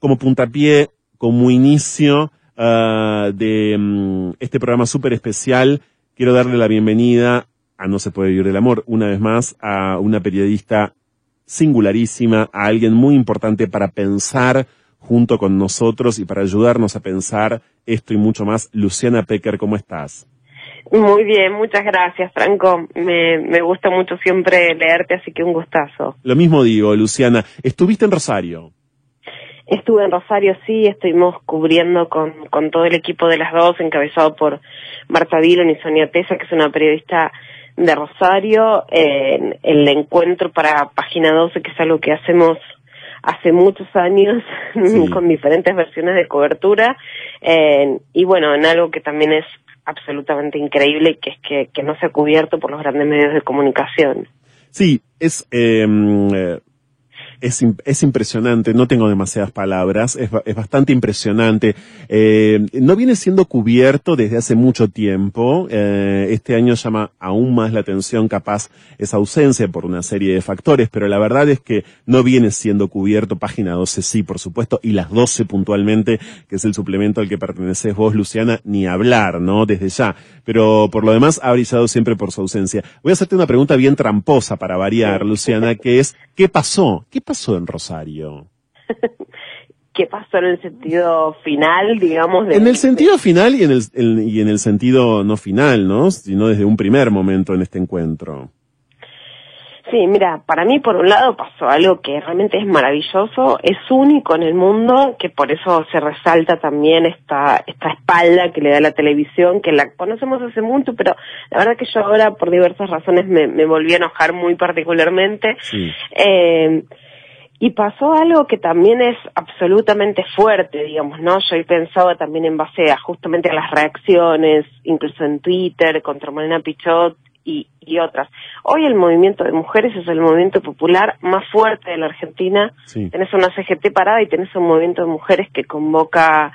como puntapié, como inicio ah, de mm, este programa súper especial, quiero darle la bienvenida a No se puede vivir del amor, una vez más, a una periodista singularísima, a alguien muy importante para pensar junto con nosotros y para ayudarnos a pensar esto y mucho más. Luciana Pecker, ¿cómo estás? Muy bien, muchas gracias, Franco. Me, me gusta mucho siempre leerte, así que un gustazo. Lo mismo digo, Luciana. ¿Estuviste en Rosario? Estuve en Rosario, sí, estuvimos cubriendo con, con todo el equipo de las dos, encabezado por Marta Dillon y Sonia Tesa, que es una periodista de Rosario, en el encuentro para Página 12, que es algo que hacemos hace muchos años con diferentes versiones de cobertura y bueno, en algo que también es absolutamente increíble, que es que, que no se ha cubierto por los grandes medios de comunicación. Sí, es em, eh, es, es impresionante, no tengo demasiadas palabras, es, es bastante impresionante. Eh, no viene siendo cubierto desde hace mucho tiempo. Eh, este año llama aún más la atención capaz esa ausencia por una serie de factores, pero la verdad es que no viene siendo cubierto. Página 12 sí, por supuesto, y las 12 puntualmente, que es el suplemento al que perteneces vos, Luciana, ni hablar, ¿no? Desde ya. Pero por lo demás ha brillado siempre por su ausencia. Voy a hacerte una pregunta bien tramposa para variar, Luciana, que es, ¿qué pasó? ¿Qué pasó en Rosario? ¿Qué pasó en el sentido final, digamos? en el sentido final y en el, y en el sentido no final, ¿no? Sino desde un primer momento en este encuentro. Sí, mira, para mí por un lado pasó algo que realmente es maravilloso, es único en el mundo, que por eso se resalta también esta, esta espalda que le da la televisión, que la conocemos hace mucho, pero la verdad que yo ahora por diversas razones me, me volví a enojar muy particularmente. Eh, y pasó algo que también es absolutamente fuerte, digamos, ¿no? Yo he pensado también en base a justamente a las reacciones, incluso en Twitter, contra Morena Pichot y, y otras. Hoy el movimiento de mujeres es el movimiento popular más fuerte de la Argentina. Tenés una CGT parada y tenés un movimiento de mujeres que convoca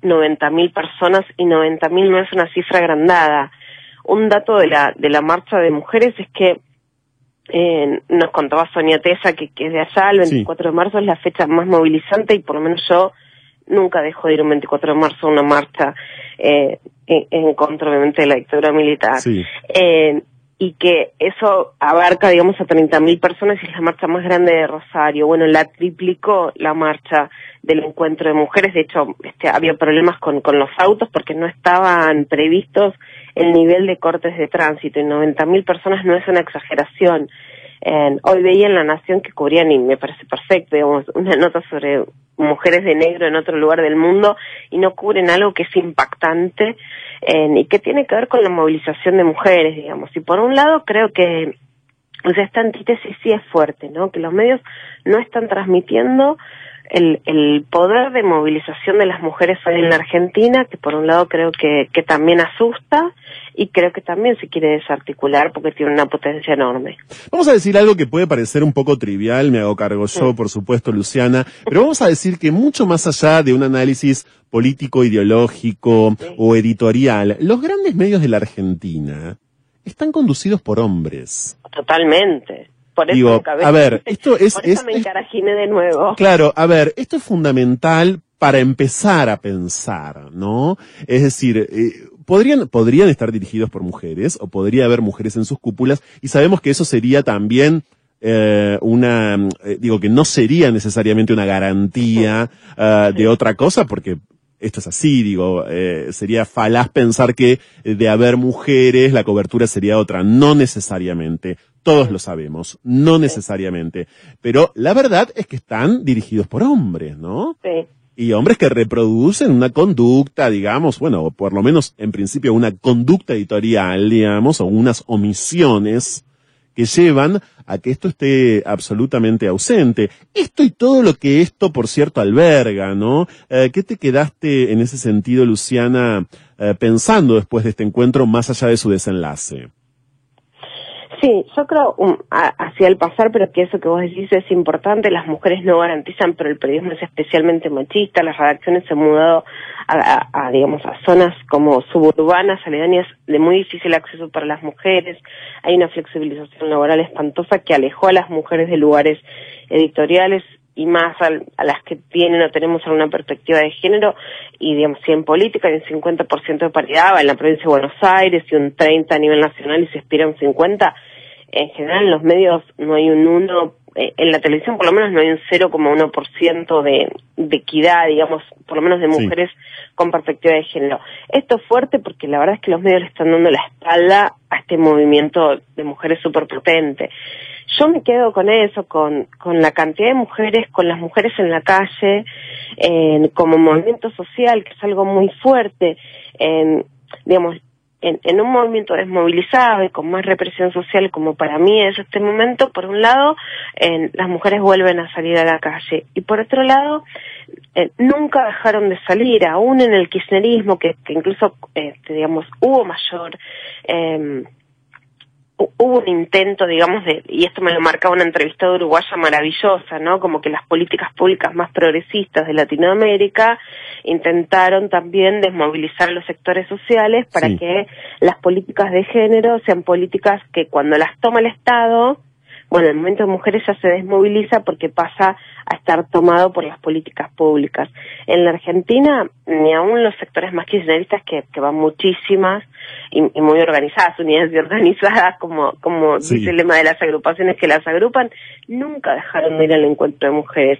90.000 eh, personas y 90.000 no es una cifra agrandada. Un dato de la, de la marcha de mujeres es que eh, nos contaba Sonia Tesa que, que de allá, el 24 de marzo es la fecha más movilizante y por lo menos yo nunca dejo de ir un 24 de marzo a una marcha eh, en, contra, obviamente, de la dictadura militar. Eh, y que eso abarca, digamos, a 30.000 personas y es la marcha más grande de Rosario. Bueno, la triplicó la marcha del encuentro de mujeres. De hecho, este, había problemas con, con los autos porque no estaban previstos el nivel de cortes de tránsito y 90.000 personas no es una exageración. hoy veía en La Nación que cubrían, y me parece perfecto, digamos, una nota sobre mujeres de negro en otro lugar del mundo y no cubren algo que es impactante y que tiene que ver con la movilización de mujeres, digamos. Y por un lado creo que o sea, esta antítesis sí es fuerte, ¿no? Que los medios no están transmitiendo el, el poder de movilización de las mujeres en la Argentina, que por un lado creo que, que también asusta y creo que también se quiere desarticular porque tiene una potencia enorme. Vamos a decir algo que puede parecer un poco trivial, me hago cargo yo, por supuesto, Luciana, pero vamos a decir que mucho más allá de un análisis político, ideológico o editorial, los grandes medios de la Argentina están conducidos por hombres. Totalmente. Por eso Digo, a ver, esto es... Por eso me de nuevo. Claro, a ver, esto es fundamental para empezar a pensar, ¿no? Es decir, eh, podrían, podrían estar dirigidos por mujeres o podría haber mujeres en sus cúpulas y sabemos que eso sería también eh, una, eh, digo que no sería necesariamente una garantía uh, de otra cosa porque esto es así, digo, eh, sería falaz pensar que de haber mujeres la cobertura sería otra. No necesariamente. Todos lo sabemos. No necesariamente. Pero la verdad es que están dirigidos por hombres, ¿no? Sí. Y hombres que reproducen una conducta, digamos, bueno, o por lo menos en principio una conducta editorial, digamos, o unas omisiones que llevan a que esto esté absolutamente ausente. Esto y todo lo que esto, por cierto, alberga, ¿no? Eh, ¿Qué te quedaste en ese sentido, Luciana, eh, pensando después de este encuentro, más allá de su desenlace? Sí, yo creo um, hacia el pasar, pero que eso que vos decís es importante, las mujeres no garantizan, pero el periodismo es especialmente machista, las redacciones se han mudado a, digamos, a zonas como suburbanas, aledañas de muy difícil acceso para las mujeres, hay una flexibilización laboral espantosa que alejó a las mujeres de lugares editoriales y más a las que tienen o tenemos alguna perspectiva de género, y digamos, si en política hay un 50% de paridad, en la provincia de Buenos Aires y un 30% a nivel nacional y se aspira a un 50%, en general en los medios no hay un 1, eh, en la televisión por lo menos no hay un 0,1% de, de equidad, digamos, por lo menos de mujeres con perspectiva de género. Esto es fuerte porque la verdad es que los medios le están dando la espalda a este movimiento de mujeres súper potente. Yo me quedo con eso, con, con la cantidad de mujeres, con las mujeres en la calle, como movimiento social, que es algo muy fuerte. digamos, en, un movimiento desmovilizado y con más represión social como para mí es este momento, por un lado, las mujeres vuelven a salir a la calle. Y por otro lado, eh, nunca dejaron de salir, aún en el kirchnerismo, que, incluso, este, digamos, hubo mayor... Hubo un intento, digamos, de, y esto me lo marcaba una entrevista de uruguaya maravillosa, ¿no? Como que las políticas públicas más progresistas de Latinoamérica intentaron también desmovilizar los sectores sociales para que las políticas de género sean políticas que cuando las toma el Estado, bueno, el movimiento de mujeres ya se desmoviliza porque pasa a estar tomado por las políticas públicas. En la Argentina, ni aún los sectores más kirchneristas, que, que van muchísimas y, muy organizadas, unidades y organizadas, como, como dice el lema de las agrupaciones que las agrupan, nunca dejaron de ir al encuentro de mujeres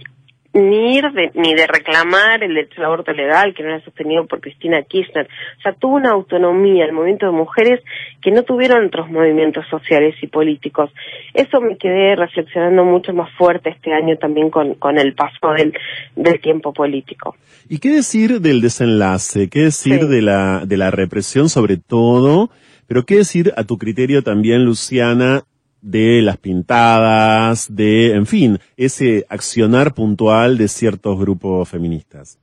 ni ir de, ni de reclamar el derecho al aborto legal que no era sostenido por Cristina Kirchner. O sea, tuvo una autonomía el movimiento de mujeres que no tuvieron otros movimientos sociales y políticos. Eso me quedé reflexionando mucho más fuerte este año también con, con el paso del, del tiempo político. ¿Y qué decir del desenlace? ¿Qué decir de la, de la represión sobre todo? Pero qué decir a tu criterio también, Luciana, de las pintadas, de, en fin, ese accionar puntual de ciertos grupos feministas?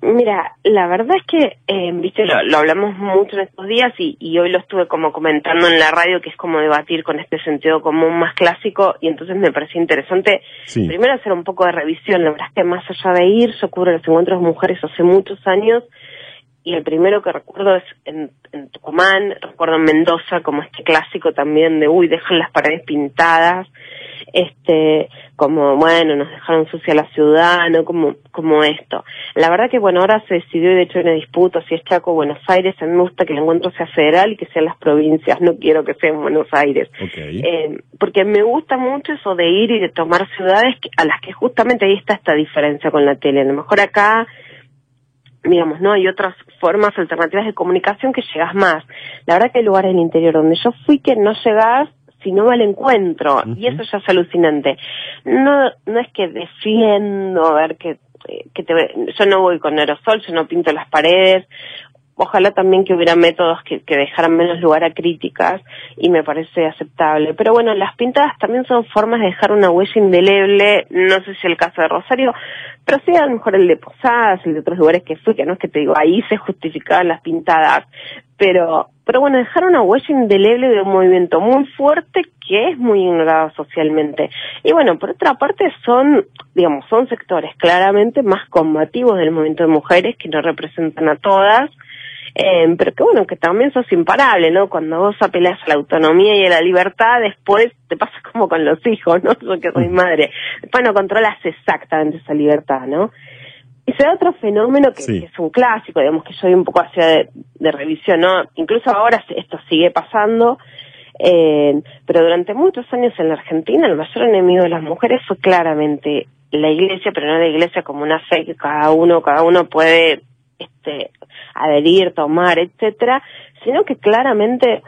Mira, la verdad es que, eh, viste, lo, hablamos mucho en estos días y, hoy lo estuve como comentando en la radio, que es como debatir con este sentido común más clásico y entonces me pareció interesante primero hacer un poco de revisión. La verdad es que más allá de ir, yo cubro los encuentros de mujeres hace muchos años y el primero que recuerdo es en, Tucumán, recuerdo en Mendoza como este clásico también de uy, dejan las paredes pintadas, este, como bueno, nos dejaron sucia la ciudad, ¿no? Como, como esto. La verdad que bueno, ahora se decidió y de hecho hay una disputa si es Chaco o Buenos Aires, a mí me gusta que el encuentro sea federal y que sean las provincias, no quiero que sea en Buenos Aires. Eh, porque me gusta mucho eso de ir y de tomar ciudades a las que justamente ahí está esta diferencia con la tele. A lo mejor acá digamos, ¿no? Hay otras formas alternativas de comunicación que llegas más. La verdad que hay lugares en el interior donde yo fui que no llegas si no va al encuentro, y eso ya es alucinante. No, no es que defiendo, a ver, que, que te, yo no voy con aerosol, yo no pinto las paredes, ojalá también que hubiera métodos que, dejaran menos lugar a críticas y me parece aceptable. Pero bueno, las pintadas también son formas de dejar una huella indeleble, no sé si el caso de Rosario, pero sí a lo mejor el de Posadas, el de otros lugares que fui, que no es que te digo, ahí se justificaban las pintadas, pero, pero bueno, dejar una huella indeleble de un movimiento muy fuerte que es muy ignorado socialmente. Y bueno, por otra parte son, digamos, son sectores claramente más combativos del movimiento de mujeres que no representan a todas, eh, pero que bueno, que también sos imparable, ¿no? Cuando vos apelas a la autonomía y a la libertad, después te pasa como con los hijos, ¿no? Yo que soy madre. Después no controlas exactamente esa libertad, ¿no? Y se da otro fenómeno que, es un clásico, digamos que yo voy un poco hacia de, revisión, ¿no? Incluso ahora esto sigue pasando, eh, pero durante muchos años en la Argentina el mayor enemigo de las mujeres fue claramente la iglesia, pero no la iglesia como una fe que cada uno, cada uno puede este, adherir, tomar, etcétera, sino que claramente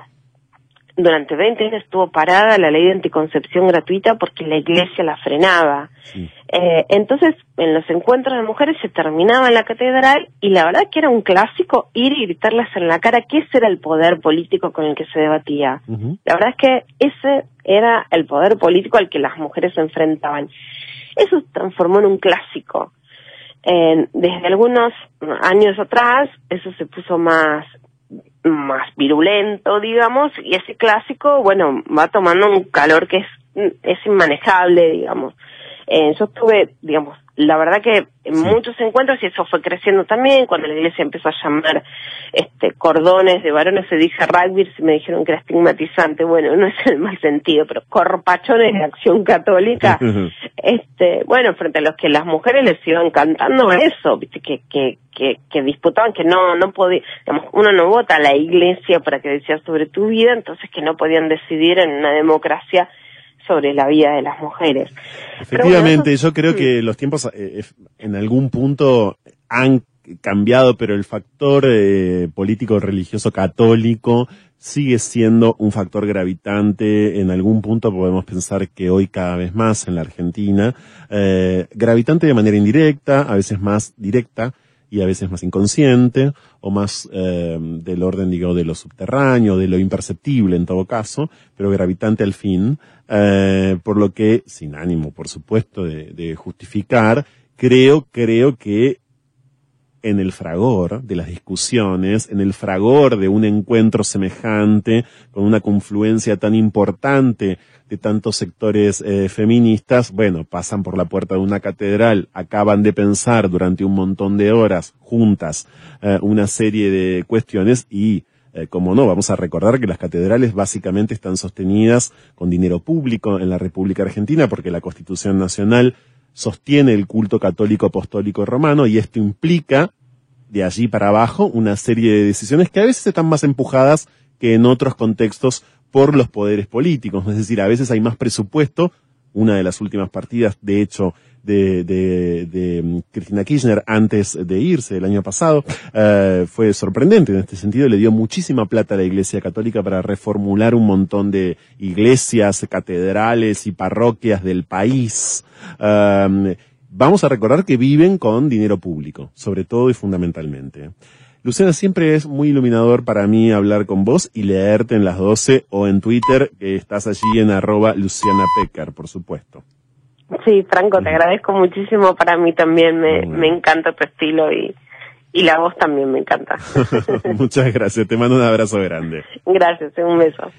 durante 20 años estuvo parada la ley de anticoncepción gratuita porque la iglesia la frenaba. Eh, entonces, en los encuentros de mujeres se terminaba en la catedral y la verdad que era un clásico ir y gritarles en la cara que ese era el poder político con el que se debatía. La verdad es que ese era el poder político al que las mujeres se enfrentaban. Eso se transformó en un clásico desde algunos años atrás eso se puso más más virulento, digamos, y ese clásico, bueno, va tomando un calor que es, es inmanejable, digamos. Eh, yo estuve, digamos, la verdad que en muchos encuentros y eso fue creciendo también cuando la iglesia empezó a llamar este cordones de varones se dice rugby y me dijeron que era estigmatizante. Bueno no es el mal sentido pero corpachones de acción católica. Este bueno frente a los que las mujeres les iban cantando eso viste que que que, que disputaban que no no podía digamos uno no vota a la iglesia para que decía sobre tu vida entonces que no podían decidir en una democracia sobre la vida de las mujeres. Efectivamente, yo creo que los tiempos eh, en algún punto han cambiado, pero el factor eh, político religioso católico sigue siendo un factor gravitante. En algún punto podemos pensar que hoy cada vez más en la Argentina, eh, gravitante de manera indirecta, a veces más directa, y a veces más inconsciente o más eh, del orden, digo, de lo subterráneo, de lo imperceptible en todo caso, pero gravitante al fin, eh, por lo que, sin ánimo, por supuesto, de, de justificar, creo, creo que en el fragor de las discusiones, en el fragor de un encuentro semejante, con una confluencia tan importante de tantos sectores eh, feministas, bueno, pasan por la puerta de una catedral, acaban de pensar durante un montón de horas juntas eh, una serie de cuestiones y eh, como no, vamos a recordar que las catedrales básicamente están sostenidas con dinero público en la República Argentina porque la Constitución Nacional sostiene el culto católico apostólico romano y esto implica de allí para abajo una serie de decisiones que a veces están más empujadas que en otros contextos por los poderes políticos. Es decir, a veces hay más presupuesto. Una de las últimas partidas, de hecho, de, de, de mm, Cristina Kirchner antes de irse el año pasado, eh, fue sorprendente en este sentido. Le dio muchísima plata a la Iglesia Católica para reformular un montón de iglesias, catedrales y parroquias del país. Um, vamos a recordar que viven con dinero público, sobre todo y fundamentalmente. Luciana, siempre es muy iluminador para mí hablar con vos y leerte en las 12 o en Twitter, que estás allí en arroba Luciana por supuesto. Sí, Franco, te agradezco muchísimo. Para mí también me, me encanta tu estilo y, y la voz también me encanta. Muchas gracias. Te mando un abrazo grande. Gracias, un beso.